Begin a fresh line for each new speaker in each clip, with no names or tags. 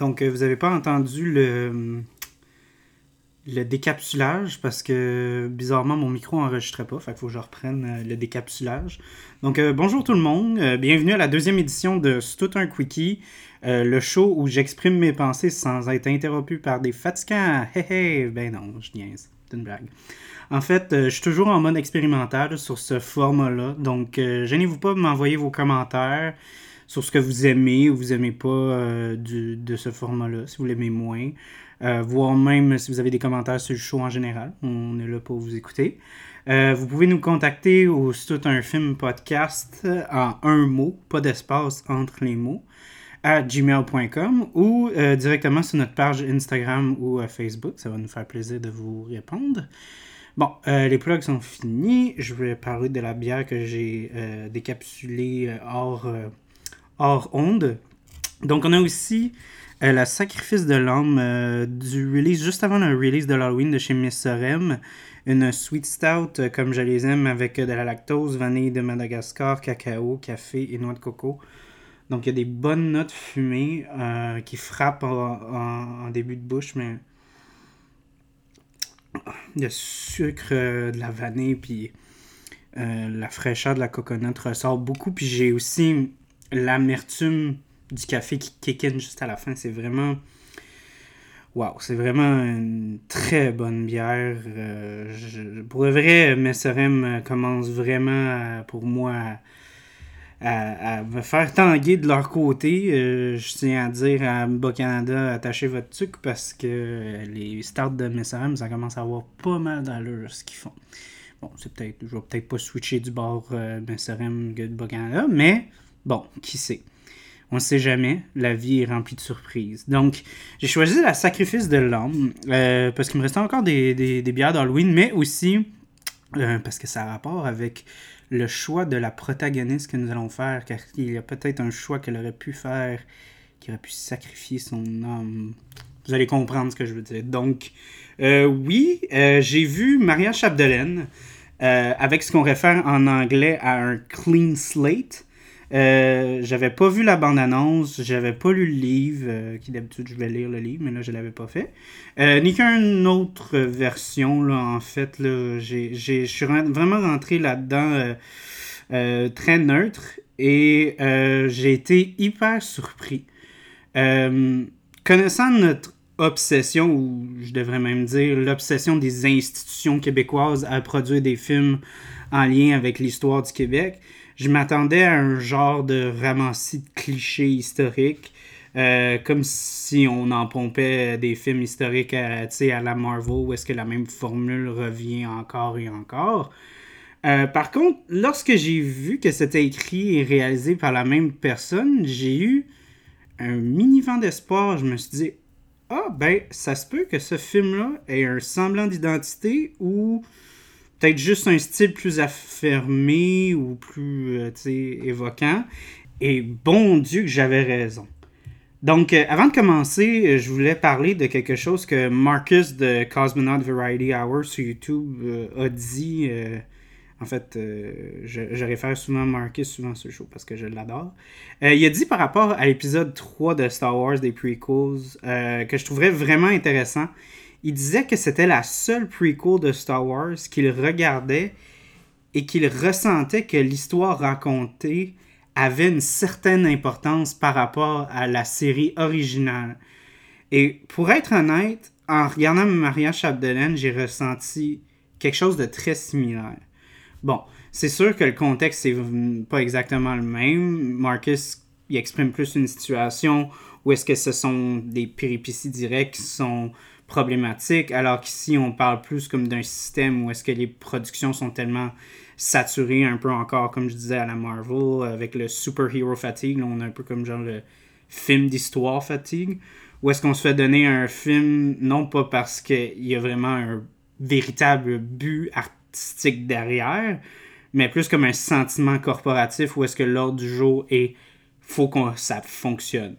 Donc, euh, vous n'avez pas entendu le, le décapsulage parce que bizarrement mon micro n'enregistrait pas. Fait faut que je reprenne euh, le décapsulage. Donc, euh, bonjour tout le monde. bienvenue à la deuxième édition de C'est un quickie. le show où j'exprime mes pensées sans être interrompu par des fatigants. Hé hé, ben non, je niaise. C'est une blague. En fait, je suis toujours en mode expérimental sur ce format-là. Donc, gênez-vous pas de m'envoyer vos commentaires sur ce que vous aimez ou vous aimez pas euh, de ce format-là, si vous l'aimez moins. Euh, voire même si vous avez des commentaires sur le show en général. On est là pour vous écouter. Euh, vous pouvez nous contacter au tout un film podcast en un mot, pas d'espace entre les mots, à gmail.com ou directement sur notre page Instagram ou Facebook. Ça va nous faire plaisir de vous répondre. Bon, les plugs sont finis. Je vais parler de la bière que j'ai décapsulée hors hors onde. Donc, on a aussi euh, la Sacrifice de l'âme euh, du release, juste avant le release de l'Halloween de chez Miss Sorem. Une sweet stout, euh, comme je les aime, avec de la lactose, vanille de Madagascar, cacao, café et noix de coco. Donc, il y a des bonnes notes fumées qui frappent en, début de bouche, mais le sucre de la vanille, puis la fraîcheur de la coconut ressort beaucoup. Puis j'ai aussi l'amertume du café qui kick in juste à la fin. C'est vraiment. Waouh, c'est vraiment une très bonne bière. Euh, je, pour le vrai, Messerem commence vraiment, pour moi, à, me faire tanguer de leur côté. Euh, je tiens à dire à Bas-Canada, attachez votre truc parce que les starts de Messerem, ça commence à avoir pas mal d'allure ce qu'ils font. Bon, c'est peut-être, je vais peut-être pas switcher du bord euh, Messerem de Bas-Canada, mais Bon, qui sait? On ne sait jamais, la vie est remplie de surprises. Donc, j'ai choisi la sacrifice de l'homme euh, parce qu'il me restait encore des, bières d'Halloween, mais aussi euh, parce que ça a rapport avec le choix de la protagoniste que nous allons faire, car il y a peut-être un choix qu'elle aurait pu faire, qui aurait pu sacrifier son âme. Vous allez comprendre ce que je veux dire. Donc, euh, oui, j'ai vu Maria Chapdelaine avec ce qu'on réfère en anglais à un clean slate. Euh, j'avais pas vu la bande-annonce, j'avais pas lu le livre, euh, qui d'habitude je vais lire le livre, mais là je l'avais pas fait. Euh, ni qu'une autre version, là, en fait. Je suis vraiment rentré là-dedans très neutre et j'ai été hyper surpris. connaissant notre obsession, ou je devrais même dire l'obsession des institutions québécoises à produire des films en lien avec l'histoire du Québec, je m'attendais à un genre de ramassis de clichés historiques. Euh, comme si on en pompait des films historiques à, la Marvel où est-ce que la même formule revient encore et encore. Euh, par contre, lorsque j'ai vu que c'était écrit et réalisé par la même personne, j'ai eu un mini vent d'espoir. Je me suis dit, ah ben, ça se peut que ce film-là ait un semblant d'identité ou peut-être juste un style plus affirmé ou plus euh, évoquant. Et bon Dieu que j'avais raison. Donc, euh, avant de commencer, euh, je voulais parler de quelque chose que Marcus de Cosmonaut Variety Hour sur YouTube a dit. en fait, je, réfère souvent Marcus souvent ce show parce que je l'adore. il a dit par rapport à l'épisode 3 de Star Wars des prequels que je trouverais vraiment intéressant il disait que c'était la seule prequel de Star Wars qu'il regardait et qu'il ressentait que l'histoire racontée avait une certaine importance par rapport à la série originale. Et pour être honnête, en regardant Maria Chapdelaine, j'ai ressenti quelque chose de très similaire. Bon, c'est sûr que le contexte n'est pas exactement le même. Marcus il exprime plus une situation où est-ce que ce sont des péripéties directes qui sont problématique, alors qu'ici, on parle plus comme d'un système où est-ce que les productions sont tellement saturées, un peu encore, comme je disais, à la Marvel, avec le superhero fatigue. On a un peu comme genre le film d'histoire fatigue. Où est-ce qu'on se fait donner un film, non pas parce qu'il y a vraiment un véritable but artistique derrière, mais plus comme un sentiment corporatif où est-ce que l'ordre du jour est faut que ça fonctionne.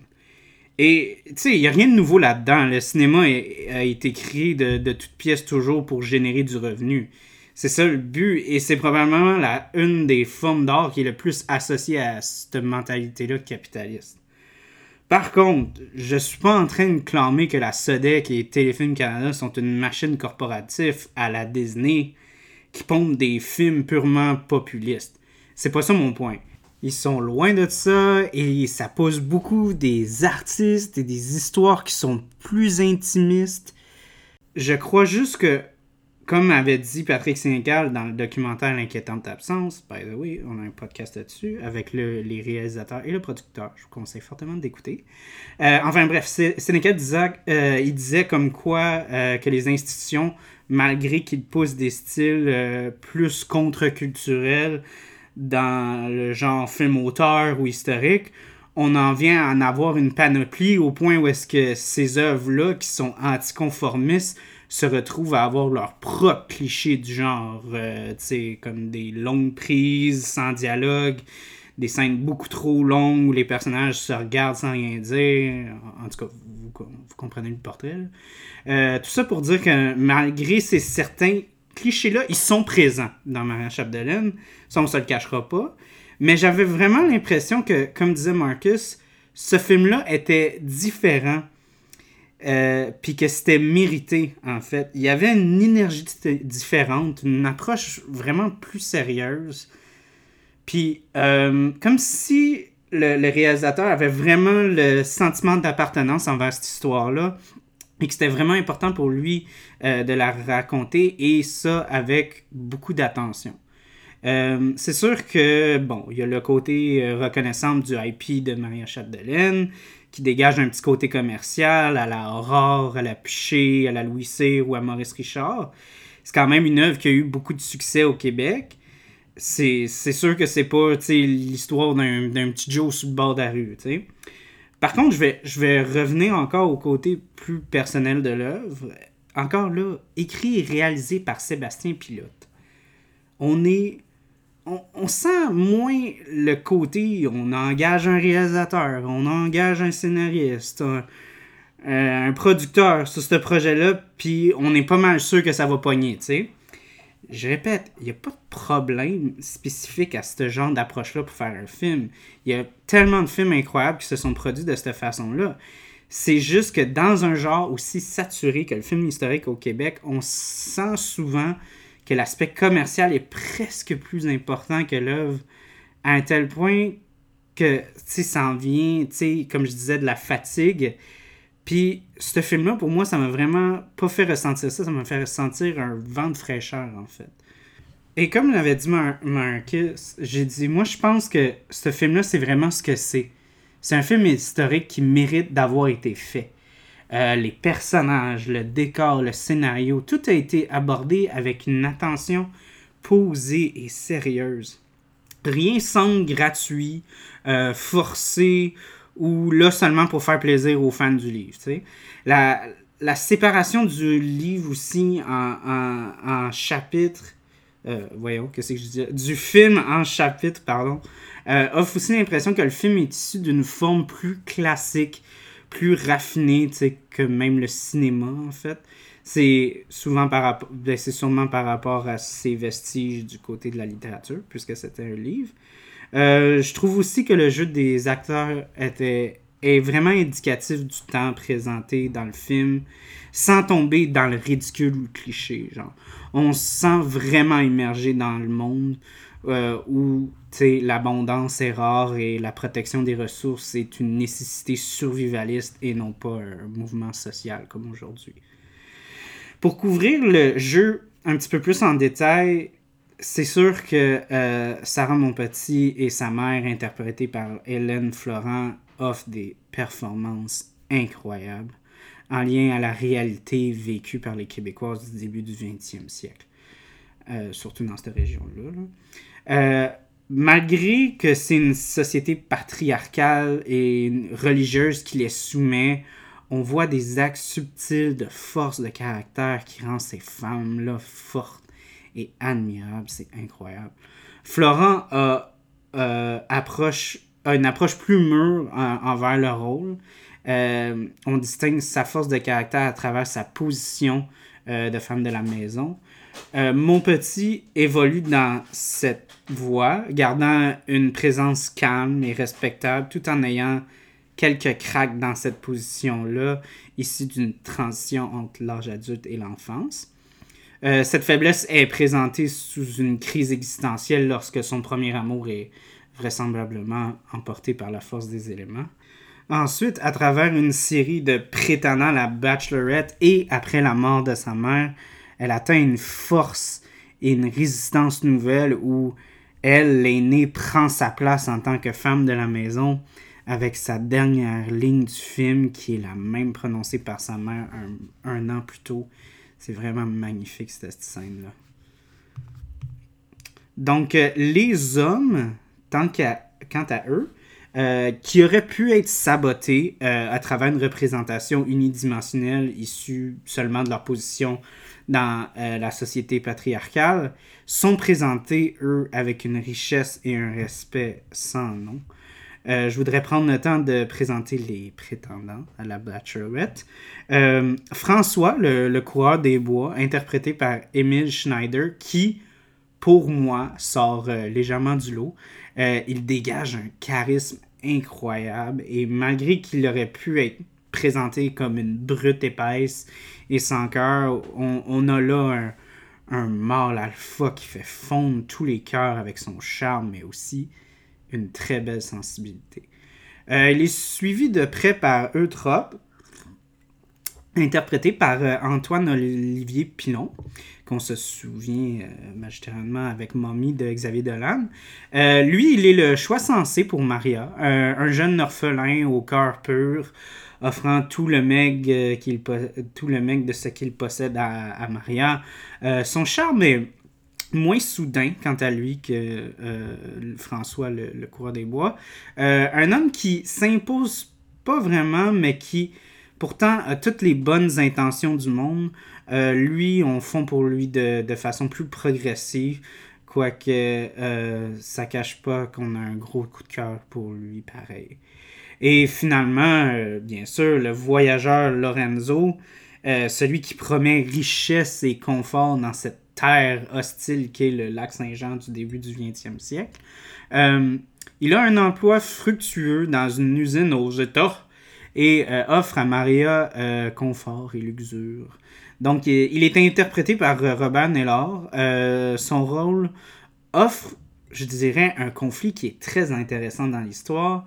Et, tu sais, il n'y a rien de nouveau là-dedans. Le cinéma a été créé de, toutes pièces toujours pour générer du revenu. C'est ça le but, et c'est probablement une des formes d'art qui est le plus associée à cette mentalité-là capitaliste. Par contre, je suis pas en train de clamer que la Sodec et Téléfilm Canada sont une machine corporative à la Disney qui pompe des films purement populistes. C'est pas ça mon point. Ils sont loin de ça et ça pose beaucoup des artistes et des histoires qui sont plus intimistes. Je crois juste que, comme avait dit Patrick Sénécal dans le documentaire L'inquiétante absence, by the way, on a un podcast là-dessus avec les réalisateurs et le producteur. Je vous conseille fortement d'écouter. Euh, enfin bref, Sénécal disait, euh, il disait comme quoi euh, que les institutions, malgré qu'ils poussent des styles plus contre-culturels, dans le genre film auteur ou historique, on en vient à en avoir une panoplie au point où est-ce que ces œuvres-là, qui sont anticonformistes, se retrouvent à avoir leur propre cliché du genre, euh, comme des longues prises sans dialogue, des scènes beaucoup trop longues où les personnages se regardent sans rien dire. En tout cas, vous, comprenez le portrait. Euh, tout ça pour dire que malgré ces certains clichés-là, ils sont présents dans Maria Chapdelaine. Ça, on se le cachera pas. Mais j'avais vraiment l'impression que, comme disait Marcus, ce film-là était différent. Euh, puis que c'était mérité, en fait. Il y avait une énergie différente, une approche vraiment plus sérieuse. Puis, euh, comme si le, le, réalisateur avait vraiment le sentiment d'appartenance envers cette histoire-là et que c'était vraiment important pour lui euh, de la raconter et ça avec beaucoup d'attention. Euh, c'est sûr que, bon, il y a le côté euh, reconnaissant du IP de Maria Chapdelaine qui dégage un petit côté commercial à la Aurore, à la Piché, à la Louis Cyr ou à Maurice Richard. C'est quand même une œuvre qui a eu beaucoup de succès au Québec. C'est sûr que c'est pas l'histoire d'un petit Joe sous le bord de la rue. sais. Par contre, je vais, revenir encore au côté plus personnel de l'œuvre. Encore là, écrit et réalisé par Sébastien Pilote. On est. On, sent moins le côté. On engage un réalisateur, on engage un scénariste, un, euh, un producteur sur ce projet-là, puis on est pas mal sûr que ça va pogner, tu sais je répète, il n'y a pas de problème spécifique à ce genre d'approche-là pour faire un film. Il y a tellement de films incroyables qui se sont produits de cette façon-là. C'est juste que dans un genre aussi saturé que le film historique au Québec, on sent souvent que l'aspect commercial est presque plus important que l'œuvre, à un tel point que, ça en vient, comme je disais, de la fatigue puis, ce film-là, pour moi, ça m'a vraiment pas fait ressentir ça, ça m'a fait ressentir un vent de fraîcheur, en fait. Et comme l'avait dit Marcus, j'ai dit, moi, je pense que ce film-là, c'est vraiment ce que c'est. C'est un film historique qui mérite d'avoir été fait. Euh, les personnages, le décor, le scénario, tout a été abordé avec une attention posée et sérieuse. Rien semble gratuit, euh, forcé ou là seulement pour faire plaisir aux fans du livre. La, la séparation du livre aussi en, en, chapitres, euh, voyons, qu'est-ce que je dis, du film en chapitres, pardon, euh, offre aussi l'impression que le film est issu d'une forme plus classique, plus raffinée, que même le cinéma, en fait. C'est souvent par rapport, ben, c'est sûrement par rapport à ses vestiges du côté de la littérature, puisque c'était un livre. Euh, je trouve aussi que le jeu des acteurs était, est vraiment indicatif du temps présenté dans le film, sans tomber dans le ridicule ou le cliché. Genre. On se sent vraiment immergé dans le monde euh, où l'abondance est rare et la protection des ressources est une nécessité survivaliste et non pas un mouvement social comme aujourd'hui. Pour couvrir le jeu un petit peu plus en détail, c'est sûr que euh, Sarah Monpetit et sa mère, interprétée par Hélène Florent, offrent des performances incroyables en lien à la réalité vécue par les Québécoises du début du 20e siècle, euh, surtout dans cette région-là. Euh, malgré que c'est une société patriarcale et religieuse qui les soumet, on voit des actes subtils de force de caractère qui rendent ces femmes-là fortes est admirable, c'est incroyable. Florent a, euh, approche, une approche plus mûre envers le rôle. Euh, on distingue sa force de caractère à travers sa position euh, de femme de la maison. mon petit évolue dans cette voie, gardant une présence calme et respectable tout en ayant quelques cracks dans cette position-là, issue d'une transition entre l'âge adulte et l'enfance. Euh, cette faiblesse est présentée sous une crise existentielle lorsque son premier amour est vraisemblablement emporté par la force des éléments. Ensuite, à travers une série de prétendants la bachelorette et après la mort de sa mère, elle atteint une force et une résistance nouvelle où elle, l'aînée, prend sa place en tant que femme de la maison avec sa dernière ligne du film qui est la même prononcée par sa mère un, an plus tôt. C'est vraiment magnifique cette scène-là. Donc, euh, les hommes, quant à eux, euh, qui auraient pu être sabotés euh, à travers une représentation unidimensionnelle issue seulement de leur position dans la société patriarcale, sont présentés, eux, avec une richesse et un respect sans nom. Euh, je voudrais prendre le temps de présenter les prétendants à la Bachelorette. Euh, François, le, coureur des bois, interprété par Emile Schneider, qui, pour moi, sort euh, légèrement du lot. il dégage un charisme incroyable et malgré qu'il aurait pu être présenté comme une brute épaisse et sans cœur, on, a là un, un mâle alpha qui fait fondre tous les cœurs avec son charme, mais aussi une très belle sensibilité. Euh, il est suivi de près par Eutrope, interprété par euh, Antoine-Olivier Pilon, qu'on se souvient euh, magistralement avec Mommy de Xavier Dolan. lui, il est le choix sensé pour Maria, un jeune orphelin au cœur pur, offrant tout le qu'il tout le de ce qu'il possède à, à Maria. son charme est moins soudain quant à lui que euh, François, le, coureur des bois. Euh, un homme qui s'impose pas vraiment, mais qui pourtant a toutes les bonnes intentions du monde. Euh, lui, on fond pour lui de, de façon plus progressive, quoique ça cache pas qu'on a un gros coup de cœur pour lui pareil. Et finalement, bien sûr, le voyageur Lorenzo, celui qui promet richesse et confort dans cette terre hostile qu'est le lac Saint-Jean du début du 20e siècle. Euh, il a un emploi fructueux dans une usine aux États et euh, offre à Maria euh, confort et luxure. Donc, il est interprété par Robert Nellor. son rôle offre, je dirais, un conflit qui est très intéressant dans l'histoire.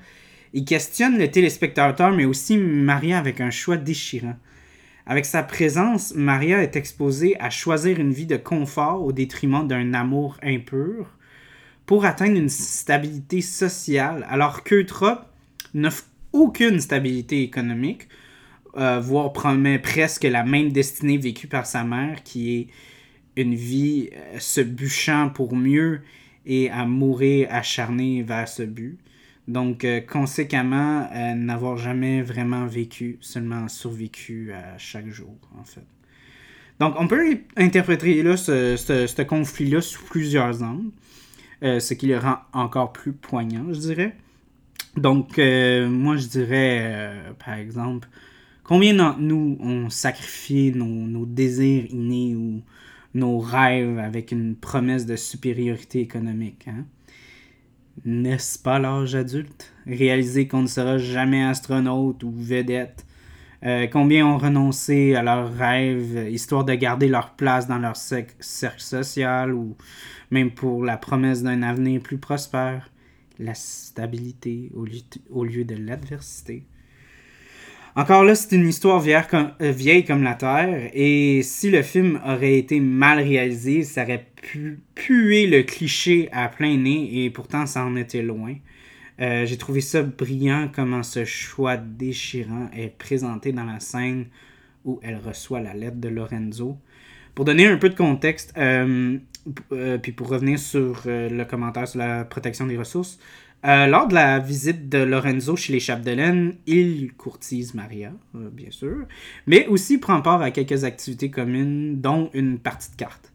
Il questionne le téléspectateur, mais aussi Maria avec un choix déchirant. Avec sa présence, Maria est exposée à choisir une vie de confort au détriment d'un amour impur pour atteindre une stabilité sociale, alors qu'Eutrope n'offre aucune stabilité économique, euh, voire promet presque la même destinée vécue par sa mère, qui est une vie euh, se bûchant pour mieux et à mourir acharné vers ce but. Donc, euh, conséquemment, euh, n'avoir jamais vraiment vécu, seulement survécu à chaque jour, en fait. Donc, on peut interpréter là, ce, ce, conflit-là sous plusieurs angles, euh, ce qui le rend encore plus poignant, je dirais. Donc, moi, je dirais, par exemple, combien d'entre nous ont sacrifié nos, nos, désirs innés ou nos rêves avec une promesse de supériorité économique, hein? N'est-ce pas l'âge adulte? Réaliser qu'on ne sera jamais astronaute ou vedette. Euh, combien ont renoncé à leurs rêves, histoire de garder leur place dans leur cercle social ou même pour la promesse d'un avenir plus prospère, la stabilité au lieu de l'adversité. Encore là, c'est une histoire euh, vieille comme, la Terre, et si le film aurait été mal réalisé, ça aurait pu puer le cliché à plein nez, et pourtant ça en était loin. Euh, j'ai trouvé ça brillant comment ce choix déchirant est présenté dans la scène où elle reçoit la lettre de Lorenzo. Pour donner un peu de contexte, euh, puis pour revenir sur le commentaire sur la protection des ressources, euh, lors de la visite de Lorenzo chez les Chapdelaine, il courtise Maria, euh, bien sûr, mais aussi prend part à quelques activités communes, dont une partie de cartes.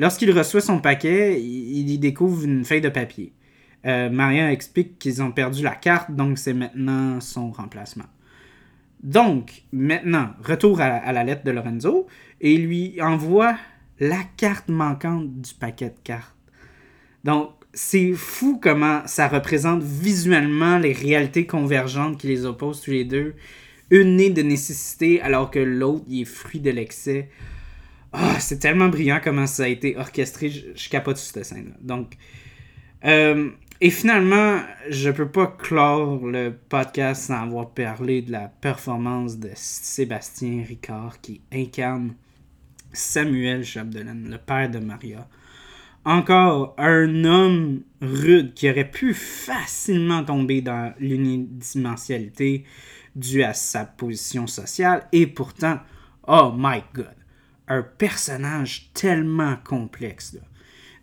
Lorsqu'il reçoit son paquet, il, y découvre une feuille de papier. Euh, Maria explique qu'ils ont perdu la carte, donc c'est maintenant son remplacement. Donc, maintenant, retour à, la lettre de Lorenzo, et lui envoie la carte manquante du paquet de cartes. Donc, c'est fou comment ça représente visuellement les réalités convergentes qui les opposent tous les deux. Une née de nécessité alors que l'autre est fruit de l'excès. Ah, c'est tellement brillant comment ça a été orchestré. Je, capote sur cette scène-là. Donc, euh, et finalement, je peux pas clore le podcast sans avoir parlé de la performance de Sébastien Ricard qui incarne Samuel Chapdelaine, le père de Maria. Encore un homme rude qui aurait pu facilement tomber dans l'unidimensialité due à sa position sociale et pourtant, oh my god, un personnage tellement complexe,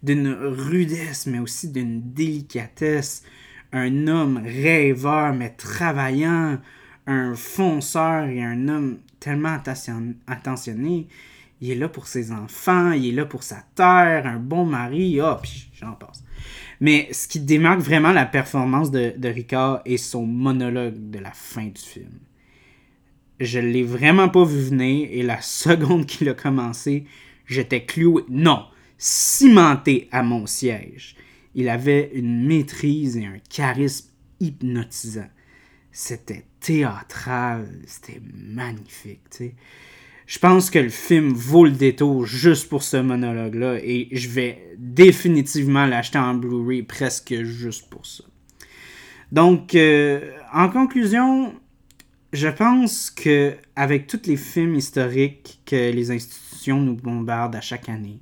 d'une rudesse mais aussi d'une délicatesse, un homme rêveur mais travaillant, un fonceur et un homme tellement attentionné il est là pour ses enfants, il est là pour sa terre, un bon mari, ah, puis j'en passe. Mais ce qui démarque vraiment la performance de, de Ricard est son monologue de la fin du film. Je l'ai vraiment pas vu venir et la seconde qu'il a commencé, j'étais cloué, non, cimenté à mon siège. Il avait une maîtrise et un charisme hypnotisant. C'était théâtral, c'était magnifique, tu sais je pense que le film vaut le détour juste pour ce monologue-là et je vais définitivement l'acheter en Blu-ray presque juste pour ça. Donc, euh, en conclusion, je pense que avec tous les films historiques que les institutions nous bombardent à chaque année,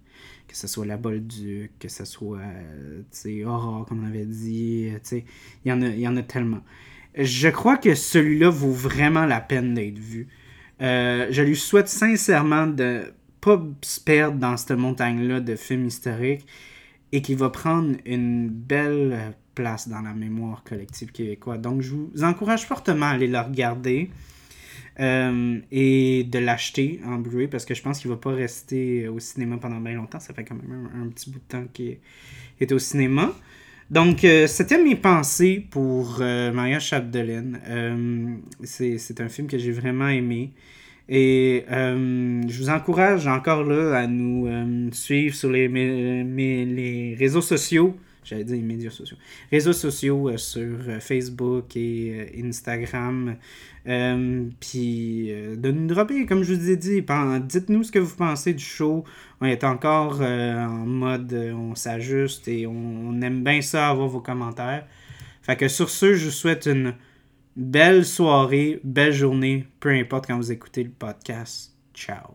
que ce soit La Bolduc, que ce soit euh, Aurore, comme on avait dit, il y, en a, y en a tellement. Je crois que celui-là vaut vraiment la peine d'être vu. Euh, je lui souhaite sincèrement de pas se perdre dans cette montagne-là de films historiques et qu'il va prendre une belle place dans la mémoire collective québécoise. Donc, je vous encourage fortement à aller le regarder euh, et de l'acheter en Blu-ray parce que je pense qu'il va pas rester au cinéma pendant bien longtemps. Ça fait quand même un, petit bout de temps qu'il est au cinéma. Donc, euh, c'était mes pensées pour euh, Maria Chapdelaine. C'est un film que j'ai vraiment aimé. Et je vous encourage encore là à nous suivre sur les réseaux sociaux j'allais dire les médias sociaux, réseaux sociaux euh, sur euh, Facebook et euh, Instagram. puis de nous dropper, comme je vous ai dit, dites-nous ce que vous pensez du show. On est encore en mode on s'ajuste et on, aime bien ça avoir vos commentaires. Fait que sur ce, je vous souhaite une belle soirée, belle journée, peu importe quand vous écoutez le podcast. Ciao.